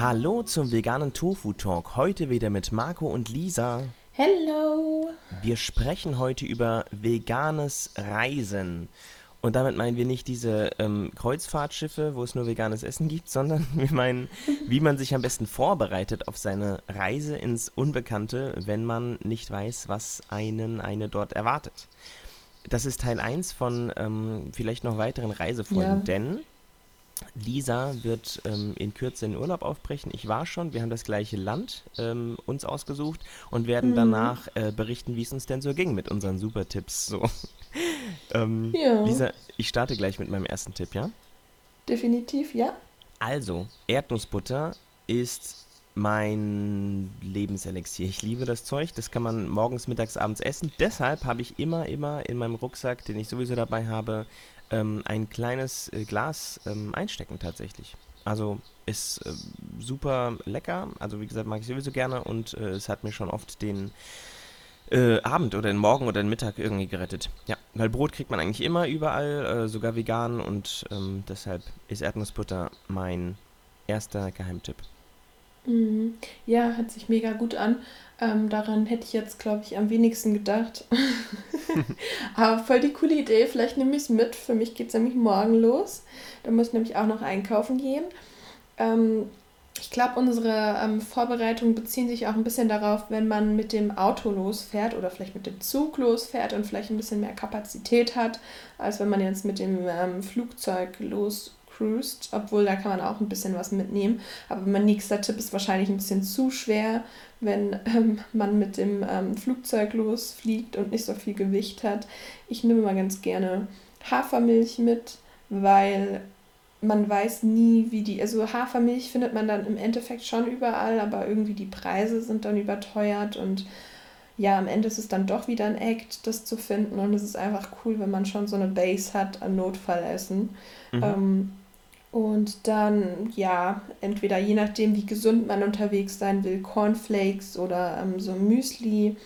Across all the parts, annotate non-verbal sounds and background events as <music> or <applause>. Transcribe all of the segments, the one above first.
Hallo zum veganen Tofu Talk. Heute wieder mit Marco und Lisa. Hello. Wir sprechen heute über veganes Reisen. Und damit meinen wir nicht diese ähm, Kreuzfahrtschiffe, wo es nur veganes Essen gibt, <laughs> sondern wir meinen, wie man sich am besten vorbereitet auf seine Reise ins Unbekannte, wenn man nicht weiß, was einen eine dort erwartet. Das ist Teil 1 von ähm, vielleicht noch weiteren Reisefolgen, Ja. denn Lisa wird ähm, in Kürze in Urlaub aufbrechen. Ich war schon, wir haben das gleiche Land ähm, uns ausgesucht und werden Mhm. danach äh, berichten, wie es uns denn so ging mit unseren Super-Tipps. So. <laughs> ähm, Ja. Lisa, ich starte gleich mit meinem ersten Tipp, ja? Definitiv, ja. Also, Erdnussbutter ist mein Lebenselixier. Ich liebe das Zeug. Das kann man morgens, mittags, abends essen. Deshalb habe ich immer, immer in meinem Rucksack, den ich sowieso dabei habe, ähm, ein kleines äh, Glas ähm, einstecken tatsächlich. Also ist äh, super lecker. Also wie gesagt, mag ich sowieso gerne und äh, es hat mir schon oft den äh, Abend oder den Morgen oder den Mittag irgendwie gerettet. Ja, weil Brot kriegt man eigentlich immer überall, äh, sogar vegan und ähm, deshalb ist Erdnussbutter mein erster Geheimtipp. Mhm. Ja, hört sich mega gut an. Ähm, daran hätte ich jetzt, glaube ich, am wenigsten gedacht. <laughs> Aber voll die coole Idee. Vielleicht nehme ich es mit. Für mich geht es nämlich morgen los. Da muss ich nämlich auch noch einkaufen gehen. Ähm, ich glaube, unsere ähm, Vorbereitungen beziehen sich auch ein bisschen darauf, wenn man mit dem Auto losfährt oder vielleicht mit dem Zug losfährt und vielleicht ein bisschen mehr Kapazität hat, als wenn man jetzt mit dem ähm, Flugzeug loscruist. Obwohl, da kann man auch ein bisschen was mitnehmen. Aber mein nächster Tipp ist wahrscheinlich ein bisschen zu schwer, wenn ähm, man mit dem ähm, Flugzeug losfliegt und nicht so viel Gewicht hat. Ich nehme mal ganz gerne Hafermilch mit, weil man weiß nie, wie die, also Hafermilch findet man dann im Endeffekt schon überall, aber irgendwie die Preise sind dann überteuert und ja, am Ende ist es dann doch wieder ein Act, das zu finden und es ist einfach cool, wenn man schon so eine Base hat an Notfallessen. Mhm. Ähm, und dann, ja, entweder je nachdem, wie gesund man unterwegs sein will, Cornflakes oder ähm, so Müsli,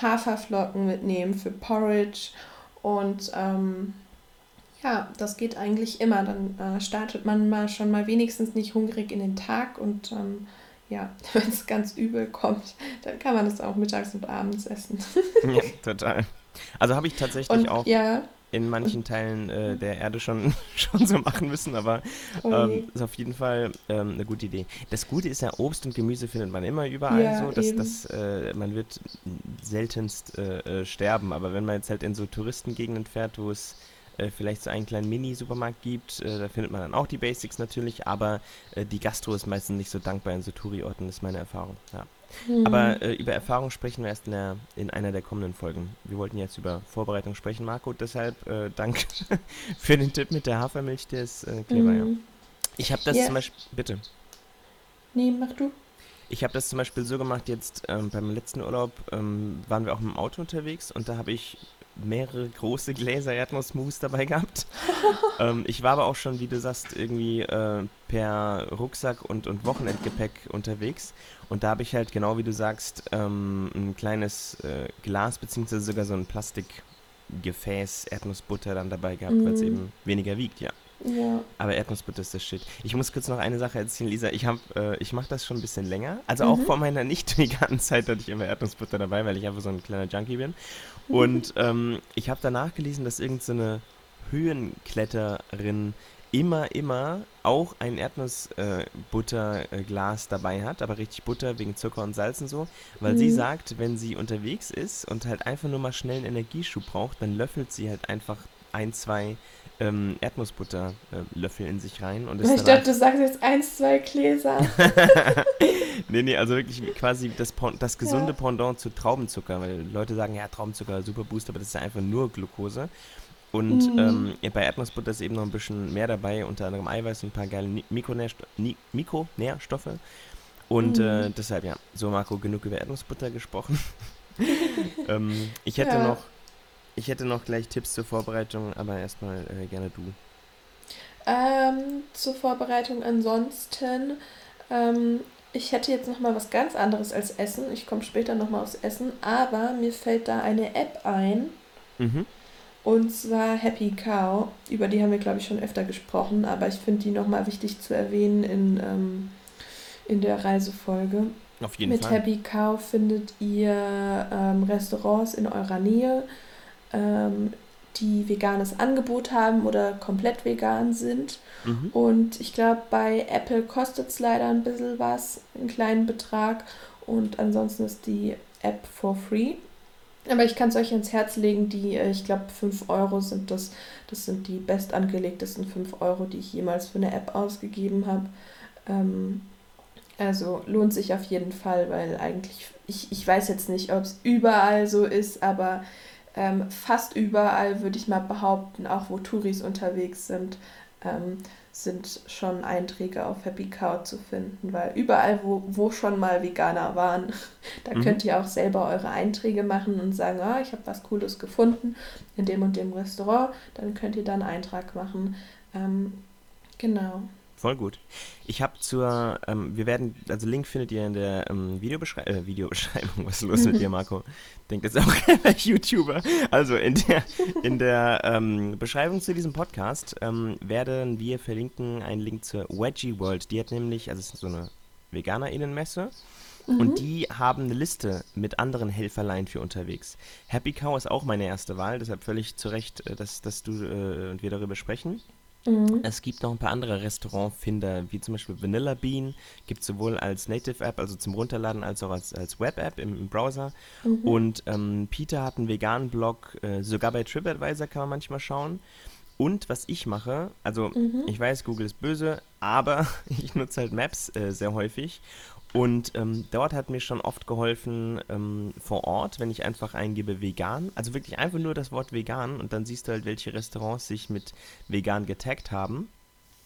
Haferflocken mitnehmen für Porridge. Und ähm, ja, das geht eigentlich immer. Dann äh, startet man mal schon mal wenigstens nicht hungrig in den Tag und ähm, ja, <laughs> wenn es ganz übel kommt, dann kann man das auch mittags und abends essen. ja, total. Also habe ich tatsächlich Und auch ja, in manchen Teilen äh, der Erde schon, <laughs> schon so machen müssen, aber oh ähm, ist auf jeden Fall ähm, eine gute Idee. Das Gute ist ja, Obst und Gemüse findet man immer überall Ja, so, dass, dass äh, man wird seltenst äh, äh, sterben, aber wenn man jetzt halt in so Touristengegenden fährt, wo es äh, vielleicht so einen kleinen Mini-Supermarkt gibt, äh, da findet man dann auch die Basics natürlich, aber äh, die Gastro ist meistens nicht so dankbar in so Touri-Orten, ist meine Erfahrung. Ja. Hm. Aber äh, über Erfahrung sprechen wir erst in, der, in einer der kommenden Folgen. Wir wollten jetzt über Vorbereitung sprechen, Marco, deshalb äh, danke <laughs> für den Tipp mit der Hafermilch, der ist äh, clever, ja. Mhm. Ich habe das Ja. zum Beispiel, bitte, Nee, mach du. ich habe das zum Beispiel so gemacht, jetzt ähm, beim letzten Urlaub ähm, waren wir auch mit dem Auto unterwegs und da habe ich mehrere große Gläser Erdnussmus dabei gehabt. <laughs> ähm, ich war aber auch schon, wie du sagst, irgendwie äh, per Rucksack und, und Wochenendgepäck unterwegs. Und da habe ich halt, genau wie du sagst, ähm, ein kleines äh, Glas, beziehungsweise sogar so ein Plastikgefäß Erdnussbutter dann dabei gehabt, weil es Mhm. eben weniger wiegt, ja. Ja. Aber Erdnussbutter ist das Shit. Ich muss kurz noch eine Sache erzählen, Lisa. Ich, hab, äh, ich mache das schon ein bisschen länger. Also auch Mhm. vor meiner nicht veganen Zeit hatte ich immer Erdnussbutter dabei, weil ich einfach so ein kleiner Junkie bin. Und <laughs> ähm, ich habe danach gelesen, dass irgendeine so Höhenkletterin immer, immer auch ein Erdnussbutterglas dabei hat, aber richtig Butter wegen Zucker und Salz und so, weil sie Mhm. sagt, wenn sie unterwegs ist und halt einfach nur mal schnell einen Energieschub braucht, dann löffelt sie halt einfach ein, zwei ähm, Erdnussbutterlöffel in sich rein und Ich dachte, du sagst jetzt eins, zwei Gläser. <laughs> nee, nee, also wirklich quasi das, das gesunde Ja. Pendant zu Traubenzucker, weil Leute sagen, ja, Traubenzucker, super Boost, aber das ist ja einfach nur Glucose. Und Mhm. ähm, ja, bei Erdnussbutter ist eben noch ein bisschen mehr dabei, unter anderem Eiweiß und ein paar geile Ni- Mikronährsto Ni Mikronährstoffe. Und Mhm. äh, deshalb, ja, so Marco, genug über Erdnussbutter gesprochen. <laughs> <laughs> ähm, ich hätte Ja. noch, ich hätte noch gleich Tipps zur Vorbereitung, aber erstmal äh, gerne du. Ähm, zur Vorbereitung ansonsten, ähm, ich hätte jetzt noch mal was ganz anderes als Essen. Ich komme später noch mal aufs Essen, aber mir fällt da eine App ein. Mhm. Und zwar Happy Cow. Über die haben wir, glaube ich, schon öfter gesprochen, aber ich finde die nochmal wichtig zu erwähnen in, ähm, in der Reisefolge. Auf jeden Mit Fall. Happy Cow findet ihr ähm, Restaurants in eurer Nähe, ähm, die veganes Angebot haben oder komplett vegan sind. Mhm. Und ich glaube, bei Apple kostet es leider ein bisschen was, einen kleinen Betrag. Und ansonsten ist die App for free. Aber ich kann es euch ans Herz legen, die, äh, ich glaube, 5 Euro sind das. Das sind die bestangelegtesten 5 Euro, die ich jemals für eine App ausgegeben habe. Ähm, also lohnt sich auf jeden Fall, weil eigentlich, ich, ich weiß jetzt nicht, ob es überall so ist, aber ähm, fast überall würde ich mal behaupten, auch wo Touris unterwegs sind, ähm, sind schon Einträge auf Happy Cow zu finden, weil überall, wo, wo schon mal Veganer waren, <laughs> da Mhm. könnt ihr auch selber eure Einträge machen und sagen, ah, ich habe was Cooles gefunden in dem und dem Restaurant, dann könnt ihr da einen Eintrag machen. Ähm, genau. Voll gut. Ich habe zur, ähm, wir werden, also Link findet ihr in der ähm, Videobeschrei äh, Videobeschreibung. <laughs> Was ist los mit dir, Marco? Denkt jetzt auch keiner <laughs> YouTuber. Also in der, in der ähm, Beschreibung zu diesem Podcast ähm, werden wir verlinken einen Link zur Veggie World. Die hat nämlich, also es ist so eine VeganerInnenmesse. Und die haben eine Liste mit anderen Helferlein für unterwegs. Happy Cow ist auch meine erste Wahl, deshalb völlig zu Recht, äh, dass, dass du äh, und wir darüber sprechen. Mhm. Es gibt noch ein paar andere Restaurantfinder, wie zum Beispiel Vanilla Bean, gibt es sowohl als Native-App, also zum Runterladen, als auch als, als Web-App im, im Browser. Mhm. Und ähm, Peter hat einen veganen Blog, äh, sogar bei TripAdvisor kann man manchmal schauen. Und was ich mache, also Mhm. ich weiß, Google ist böse, aber <laughs> ich nutze halt Maps äh, sehr häufig. Und ähm, dort hat mir schon oft geholfen ähm, vor Ort, wenn ich einfach eingebe vegan, also wirklich einfach nur das Wort vegan und dann siehst du halt, welche Restaurants sich mit vegan getaggt haben.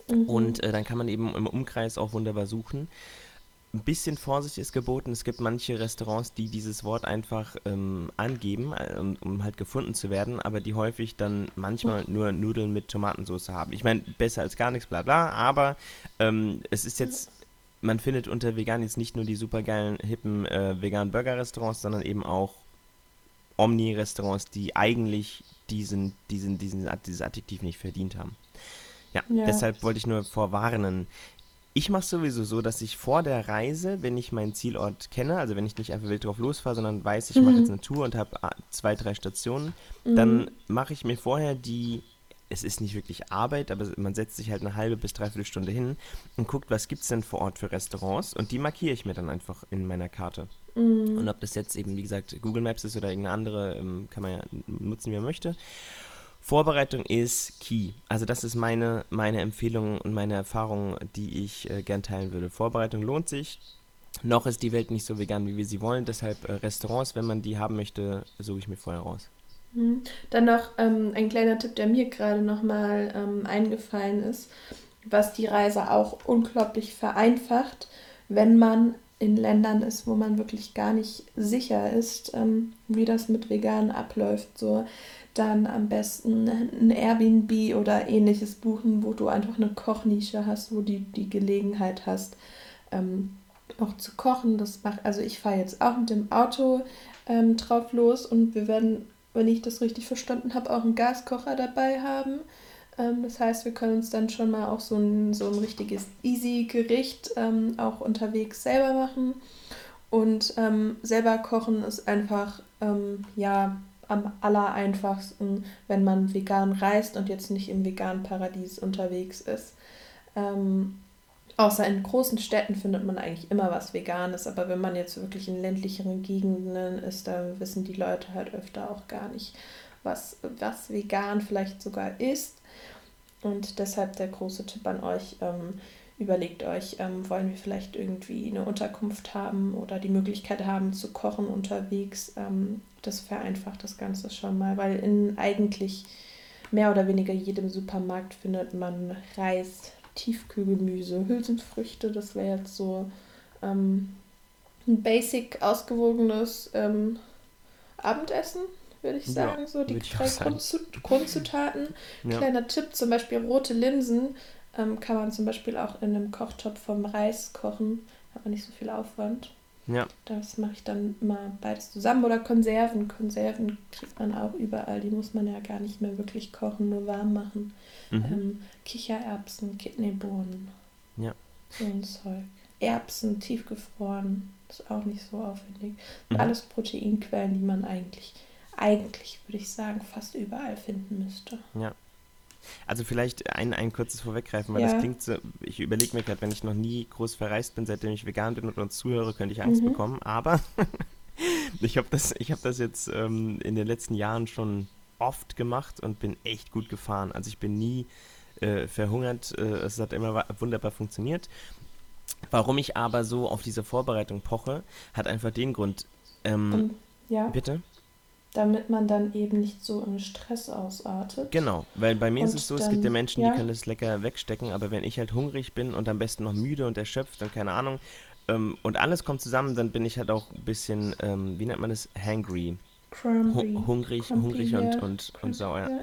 Mhm. Und äh, dann kann man eben im Umkreis auch wunderbar suchen. Ein bisschen Vorsicht ist geboten. Es gibt manche Restaurants, die dieses Wort einfach ähm, angeben, äh, um, um halt gefunden zu werden, aber die häufig dann manchmal nur Nudeln mit Tomatensauce haben. Ich meine, besser als gar nichts, bla bla, aber ähm, es ist jetzt, man findet unter vegan jetzt nicht nur die supergeilen, hippen äh, veganen Burger-Restaurants, sondern eben auch Omni-Restaurants, die eigentlich diesen, diesen, diesen, dieses Adjektiv nicht verdient haben. Ja, Ja. deshalb wollte ich nur vorwarnen. Ich mache sowieso so, dass ich vor der Reise, wenn ich meinen Zielort kenne, also wenn ich nicht einfach wild drauf losfahre, sondern weiß, ich mache Mhm. jetzt eine Tour und habe zwei, drei Stationen, dann mache ich mir vorher die, es ist nicht wirklich Arbeit, aber man setzt sich halt eine halbe bis dreiviertel Stunde hin und guckt, was gibt es denn vor Ort für Restaurants und die markiere ich mir dann einfach in meiner Karte. Mhm. Und ob das jetzt eben, wie gesagt, Google Maps ist oder irgendeine andere, ähm, kann man ja nutzen, wie man möchte. Vorbereitung ist key. Also das ist meine, meine Empfehlung und meine Erfahrung, die ich äh, gern teilen würde. Vorbereitung lohnt sich. Noch ist die Welt nicht so vegan, wie wir sie wollen. Deshalb äh, Restaurants, wenn man die haben möchte, suche ich mir vorher raus. Mhm. Dann noch ähm, ein kleiner Tipp, der mir gerade nochmal ähm, eingefallen ist, was die Reise auch unglaublich vereinfacht, wenn man in Ländern ist, wo man wirklich gar nicht sicher ist, ähm, wie das mit Veganen abläuft. So dann am besten ein Airbnb oder ähnliches buchen, wo du einfach eine Kochnische hast, wo du die Gelegenheit hast, ähm, auch zu kochen. Das macht, also ich fahre jetzt auch mit dem Auto ähm, drauf los und wir werden, wenn ich das richtig verstanden habe, auch einen Gaskocher dabei haben. Ähm, das heißt, wir können uns dann schon mal auch so ein, so ein richtiges Easy-Gericht ähm, auch unterwegs selber machen. Und ähm, selber kochen ist einfach, ähm, ja, am aller einfachsten, wenn man vegan reist und jetzt nicht im veganen Paradies unterwegs ist. Ähm, außer in großen Städten findet man eigentlich immer was Veganes, aber wenn man jetzt wirklich in ländlicheren Gegenden ist, dann wissen die Leute halt öfter auch gar nicht, was, was vegan vielleicht sogar ist. Und deshalb der große Tipp an euch, ähm, überlegt euch, ähm, wollen wir vielleicht irgendwie eine Unterkunft haben oder die Möglichkeit haben zu kochen unterwegs. Ähm, das vereinfacht das Ganze schon mal, weil in eigentlich mehr oder weniger jedem Supermarkt findet man Reis, Tiefkühlgemüse, Hülsenfrüchte. Das wäre jetzt so ähm, ein basic ausgewogenes ähm, Abendessen, würde ich Ja, sagen. so die drei Grundzutaten. Ja. Kleiner Tipp, zum Beispiel rote Linsen ähm, kann man zum Beispiel auch in einem Kochtopf vom Reis kochen. Hat man nicht so viel Aufwand. Ja, Das mache ich dann immer beides zusammen. Oder Konserven. Konserven kriegt man auch überall. Die muss man ja gar nicht mehr wirklich kochen, nur warm machen. mhm. Ähm, Kichererbsen, Kidneybohnen. Ja. So ein Zeug. Erbsen tiefgefroren. Ist auch nicht so aufwendig. Mhm. alles Proteinquellen, die man eigentlich, eigentlich würde ich sagen, fast überall finden müsste. Ja. Also vielleicht ein, ein kurzes Vorweggreifen, weil ja. das klingt so, ich überlege mir gerade, wenn ich noch nie groß verreist bin, seitdem ich vegan bin und uns zuhöre, könnte ich Angst mhm. bekommen, aber <laughs> ich habe das, hab das jetzt ähm, in den letzten Jahren schon oft gemacht und bin echt gut gefahren. Also ich bin nie äh, verhungert, äh, es hat immer wunderbar funktioniert. Warum ich aber so auf diese Vorbereitung poche, hat einfach den Grund. Ähm, um, ja. Bitte? Damit man dann eben nicht so im Stress ausartet. Genau, weil bei mir und ist es so, dann, es gibt ja Menschen, ja. die können das lecker wegstecken, aber wenn ich halt hungrig bin und am besten noch müde und erschöpft und keine Ahnung, ähm, und alles kommt zusammen, dann bin ich halt auch ein bisschen, ähm, wie nennt man das, hangry. Crumpy. hungrig, Crumpy, hungrig und, und, und sauer. Ja.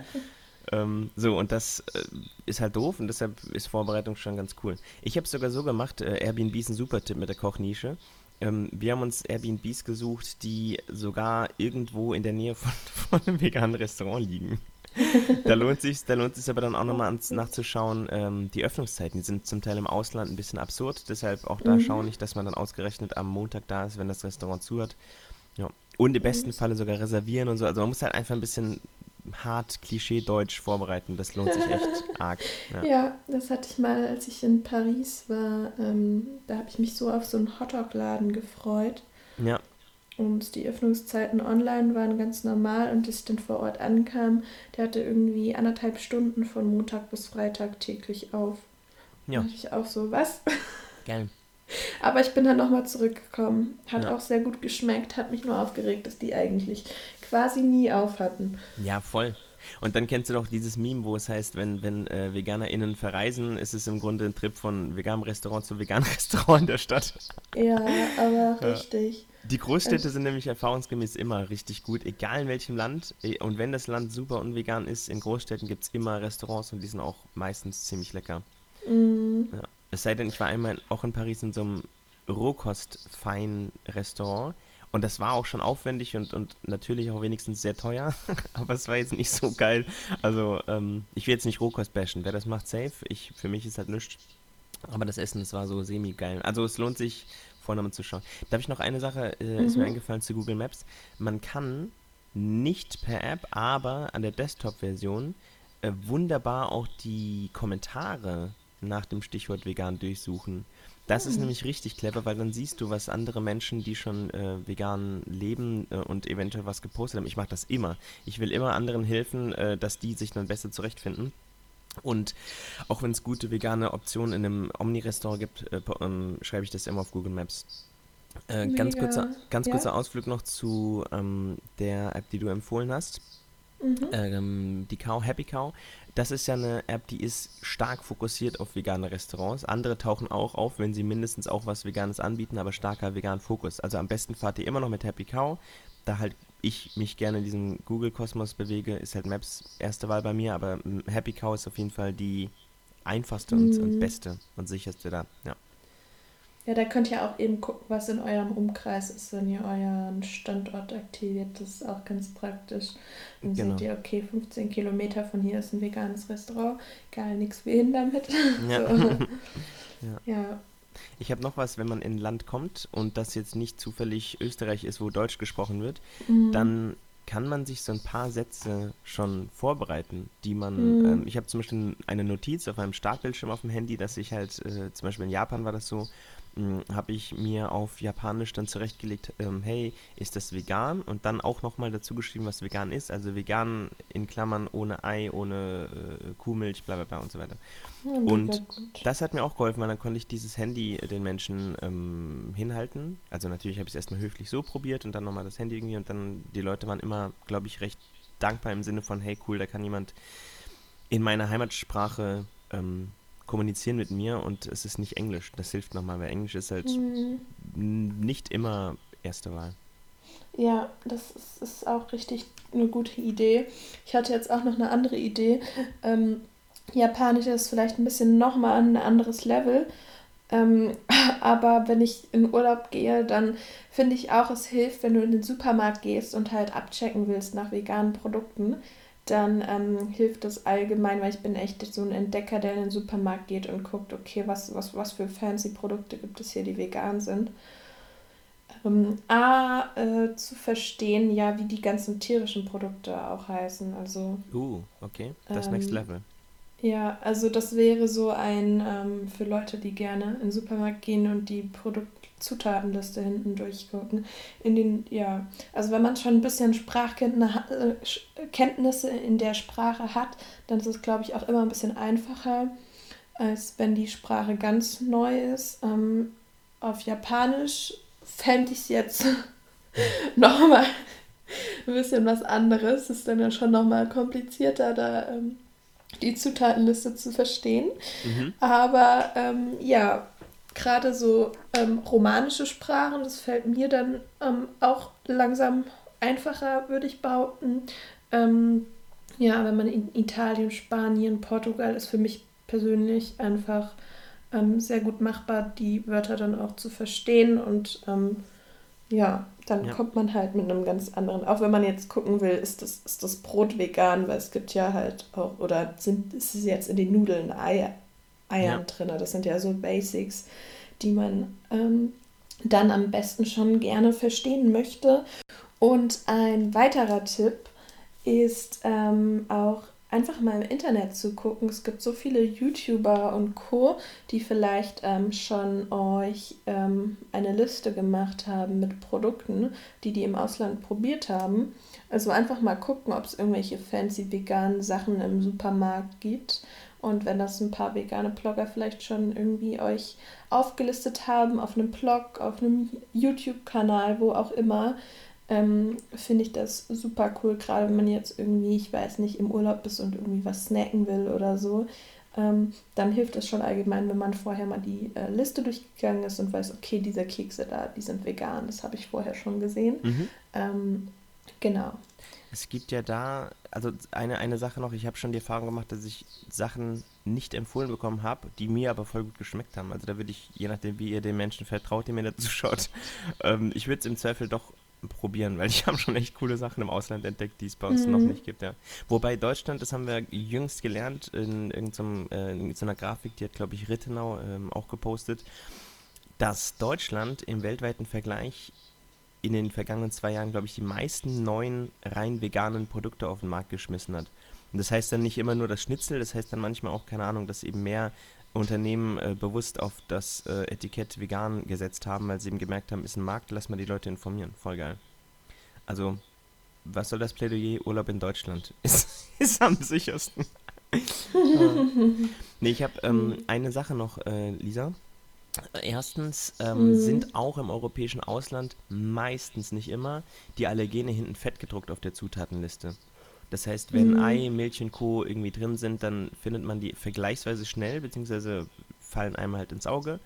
Ähm, so, und das äh, ist halt doof und deshalb ist Vorbereitung schon ganz cool. Ich habe es sogar so gemacht, äh, Airbnb ist ein super Tipp mit der Kochnische. Ähm, wir haben uns Airbnbs gesucht, die sogar irgendwo in der Nähe von, <laughs> von einem veganen Restaurant liegen. <laughs> da lohnt sich da lohnt sich aber dann auch nochmal nachzuschauen, ähm, die Öffnungszeiten, die sind zum Teil im Ausland ein bisschen absurd, deshalb auch da mhm. schauen nicht, dass man dann ausgerechnet am Montag da ist, wenn das Restaurant zu hat. Ja. Und im besten Falle sogar reservieren und so. Also man muss halt einfach ein bisschen hart Klischee-Deutsch vorbereiten. Das lohnt sich echt <laughs> arg. Ja. ja. das hatte ich mal, als ich in Paris war. Ähm, da habe ich mich so auf so einen Hotdog-Laden gefreut. Ja. Und die Öffnungszeiten online waren ganz normal und als ich dann vor Ort ankam, der hatte irgendwie anderthalb Stunden von Montag bis Freitag täglich auf. Ja. Da ich auch so, was? Geil. Aber ich bin dann nochmal zurückgekommen. Hat ja. auch sehr gut geschmeckt, hat mich nur aufgeregt, dass die eigentlich quasi nie auf hatten. Ja, voll. Und dann kennst du doch dieses Meme, wo es heißt, wenn, wenn äh, VeganerInnen verreisen, ist es im Grunde ein Trip von veganem Restaurant zu veganem <laughs> Restaurant in der Stadt. Ja, aber ja. richtig. Die Großstädte sind nämlich erfahrungsgemäß immer richtig gut, egal in welchem Land. E, und wenn das Land super unvegan ist, in Großstädten gibt es immer Restaurants und die sind auch meistens ziemlich lecker. Mm. Ja. Es sei denn, ich war einmal auch in Paris in so einem Rohkost-Fein-Restaurant. Und das war auch schon aufwendig und, und natürlich auch wenigstens sehr teuer. <laughs> Aber es war jetzt nicht so geil. Also, ähm, ich will jetzt nicht Rohkost bashen. Wer das macht, safe. Ich, für mich ist halt nichts. Aber das Essen, das war so semi-geil. Also, es lohnt sich, vorne mal zu schauen. Darf ich noch eine Sache, äh, mhm. ist mir mhm. eingefallen zu Google Maps. Man kann nicht per App, aber an der Desktop-Version äh, wunderbar auch die Kommentare nach dem Stichwort vegan durchsuchen. Das ist hm. nämlich richtig clever, weil dann siehst du, was andere Menschen, die schon äh, vegan leben äh, und eventuell was gepostet haben. Ich mache das immer. Ich will immer anderen helfen, äh, dass die sich dann besser zurechtfinden. Und auch wenn es gute vegane Optionen in einem Omni-Restaurant gibt, äh, ähm, schreibe ich das immer auf Google Maps. Äh, ganz kurzer, ganz ja. kurzer Ausflug noch zu ähm, der App, die du empfohlen hast. Mhm. Ähm, die Cow, Happy Cow. Das ist ja eine App, die ist stark fokussiert auf vegane Restaurants. Andere tauchen auch auf, wenn sie mindestens auch was Veganes anbieten, aber starker vegan Fokus. Also am besten fahrt ihr immer noch mit Happy Cow. Da halt ich mich gerne in diesem Google-Kosmos bewege, ist halt Maps erste Wahl bei mir, aber Happy Cow ist auf jeden Fall die einfachste mhm. und, und beste und sicherste da. Ja. Ja, da könnt ihr auch eben gucken, was in eurem Umkreis ist, wenn ihr euren Standort aktiviert. Das ist auch ganz praktisch. Dann genau. seht ihr, okay, 15 Kilometer von hier ist ein veganes Restaurant. Geil, nichts wie hin damit. <laughs> Ja. So. <laughs> ja. ja. Ich habe noch was, wenn man in ein Land kommt und das jetzt nicht zufällig Österreich ist, wo Deutsch gesprochen wird, mhm. dann kann man sich so ein paar Sätze schon vorbereiten, die man, mhm. ähm, ich habe zum Beispiel eine Notiz auf einem Startbildschirm auf dem Handy, dass ich halt, äh, zum Beispiel in Japan war das so, habe ich mir auf Japanisch dann zurechtgelegt, ähm, hey, ist das vegan? Und dann auch nochmal dazu geschrieben, was vegan ist. Also vegan in Klammern ohne Ei, ohne äh, Kuhmilch, bla bla bla und so weiter. Ja, und das hat mir auch geholfen, weil dann konnte ich dieses Handy den Menschen ähm, hinhalten. Also natürlich habe ich es erstmal höflich so probiert und dann nochmal das Handy irgendwie und dann die Leute waren immer, glaube ich, recht dankbar im Sinne von, hey cool, da kann jemand in meiner Heimatsprache ähm, kommunizieren mit mir und es ist nicht Englisch. Das hilft nochmal, weil Englisch ist halt mhm. nicht immer erste Wahl. Ja, das ist, ist, auch richtig eine gute Idee. Ich hatte jetzt auch noch eine andere Idee. Ähm, Japanisch ist vielleicht ein bisschen nochmal ein anderes Level. Ähm, <laughs> aber wenn ich in Urlaub gehe, dann finde ich auch, es hilft, wenn du in den Supermarkt gehst und halt abchecken willst nach veganen Produkten, dann ähm, hilft das allgemein, weil ich bin echt so ein Entdecker, der in den Supermarkt geht und guckt, okay, was, was, was für fancy Produkte gibt es hier, die vegan sind. Ähm, A, äh, zu verstehen, ja, wie die ganzen tierischen Produkte auch heißen. Also. Uh, okay. Das ähm, Next Level. Ja, also das wäre so ein ähm, für Leute, die gerne in den Supermarkt gehen und die Produktzutatenliste hinten durchgucken. In den, ja, also wenn man schon ein bisschen Sprachkenntnisse äh, in der Sprache hat, dann ist es, glaube ich, auch immer ein bisschen einfacher, als wenn die Sprache ganz neu ist. Ähm, auf Japanisch fände ich es jetzt <laughs> nochmal ein bisschen was anderes. Das ist dann ja schon nochmal komplizierter, da ähm, die Zutatenliste zu verstehen. Mhm. Aber ähm, ja, gerade so ähm, romanische Sprachen, das fällt mir dann ähm, auch langsam einfacher, würde ich behaupten. Ähm, ja, wenn man in Italien, Spanien, Portugal ist für mich persönlich einfach ähm, sehr gut machbar, die Wörter dann auch zu verstehen und ähm, ja, dann ja. kommt man halt mit einem ganz anderen, auch wenn man jetzt gucken will, ist das, ist das Brot vegan, weil es gibt ja halt auch, oder sind, ist es jetzt in den Nudeln Eier, Eiern ja. drin, das sind ja so Basics, die man ähm, dann am besten schon gerne verstehen möchte. Und ein weiterer Tipp ist ähm, auch einfach mal im Internet zu gucken. Es gibt so viele YouTuber und Co., die vielleicht ähm, schon euch ähm, eine Liste gemacht haben mit Produkten, die die im Ausland probiert haben. Also einfach mal gucken, ob es irgendwelche fancy veganen Sachen im Supermarkt gibt. Und wenn das ein paar vegane Blogger vielleicht schon irgendwie euch aufgelistet haben, auf einem Blog, auf einem YouTube-Kanal, wo auch immer, ähm, finde ich das super cool, gerade wenn man jetzt irgendwie, ich weiß nicht, im Urlaub ist und irgendwie was snacken will oder so. Ähm, dann hilft es schon allgemein, wenn man vorher mal die äh, Liste durchgegangen ist und weiß, okay, diese Kekse da, die sind vegan, das habe ich vorher schon gesehen. Mhm. Ähm, genau. Es gibt ja da, also eine, eine Sache noch, ich habe schon die Erfahrung gemacht, dass ich Sachen nicht empfohlen bekommen habe, die mir aber voll gut geschmeckt haben. Also da würde ich, je nachdem, wie ihr den Menschen vertraut, die mir dazu schaut, <laughs> ähm, ich würde es im Zweifel doch probieren, weil <laughs> ich habe schon echt coole Sachen im Ausland entdeckt, die es bei uns mhm. noch nicht gibt, ja. Wobei Deutschland, das haben wir jüngst gelernt in irgendeiner äh, in so Grafik, die hat, glaube ich, Rittenau ähm, auch gepostet, dass Deutschland im weltweiten Vergleich in den vergangenen zwei Jahren, glaube ich, die meisten neuen rein veganen Produkte auf den Markt geschmissen hat. Und das heißt dann nicht immer nur das Schnitzel, das heißt dann manchmal auch, keine Ahnung, dass eben mehr Unternehmen äh, bewusst auf das äh, Etikett vegan gesetzt haben, weil sie eben gemerkt haben, ist ein Markt, lass mal die Leute informieren. Voll geil. Also, was soll das Plädoyer? Urlaub in Deutschland <laughs> ist, ist am sichersten. nee, ich habe ähm, eine Sache noch, äh, Lisa. Erstens ähm, mhm. sind auch im europäischen Ausland meistens nicht immer die Allergene hinten fett gedruckt auf der Zutatenliste. Das heißt, wenn mhm. Ei, Milch und Co. irgendwie drin sind, dann findet man die vergleichsweise schnell, beziehungsweise fallen einem halt ins Auge.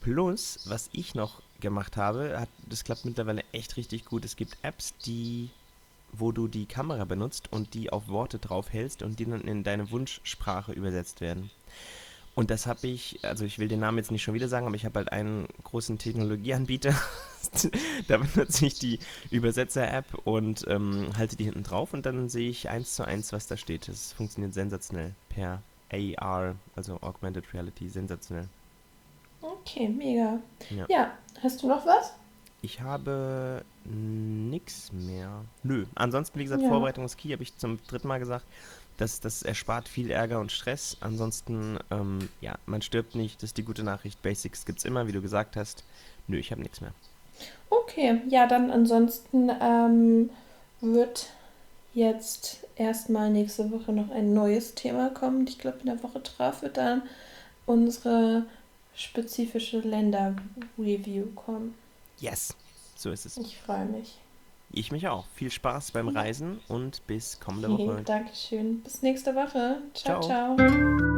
Plus, was ich noch gemacht habe, hat, das klappt mittlerweile echt richtig gut. Es gibt Apps, die, wo du die Kamera benutzt und die auf Worte draufhältst und die dann in deine Wunschsprache übersetzt werden. Und das habe ich, also ich will den Namen jetzt nicht schon wieder sagen, aber ich habe halt einen großen Technologieanbieter. <laughs> da benutze ich die Übersetzer-App und ähm, halte die hinten drauf und dann sehe ich eins zu eins, was da steht. Das funktioniert sensationell per AR, also Augmented Reality, sensationell. Okay, mega. Ja, ja. hast du noch was? Ich habe nichts mehr. Nö. Ansonsten, wie gesagt, ja. Vorbereitung ist Key, habe ich zum dritten Mal gesagt. Das, das erspart viel Ärger und Stress. Ansonsten, ähm, ja, man stirbt nicht. Das ist die gute Nachricht. Basics gibt es immer, wie du gesagt hast. Nö, ich habe nichts mehr. Okay, ja, dann ansonsten ähm, wird jetzt erstmal nächste Woche noch ein neues Thema kommen. Ich glaube, in der Woche drauf wird dann unsere spezifische Länder-Review kommen. Yes, so ist es. Ich freue mich. Ich mich auch. Viel Spaß beim Reisen und bis kommende <laughs> Woche. Dankeschön. Bis nächste Woche. ciao. ciao. ciao.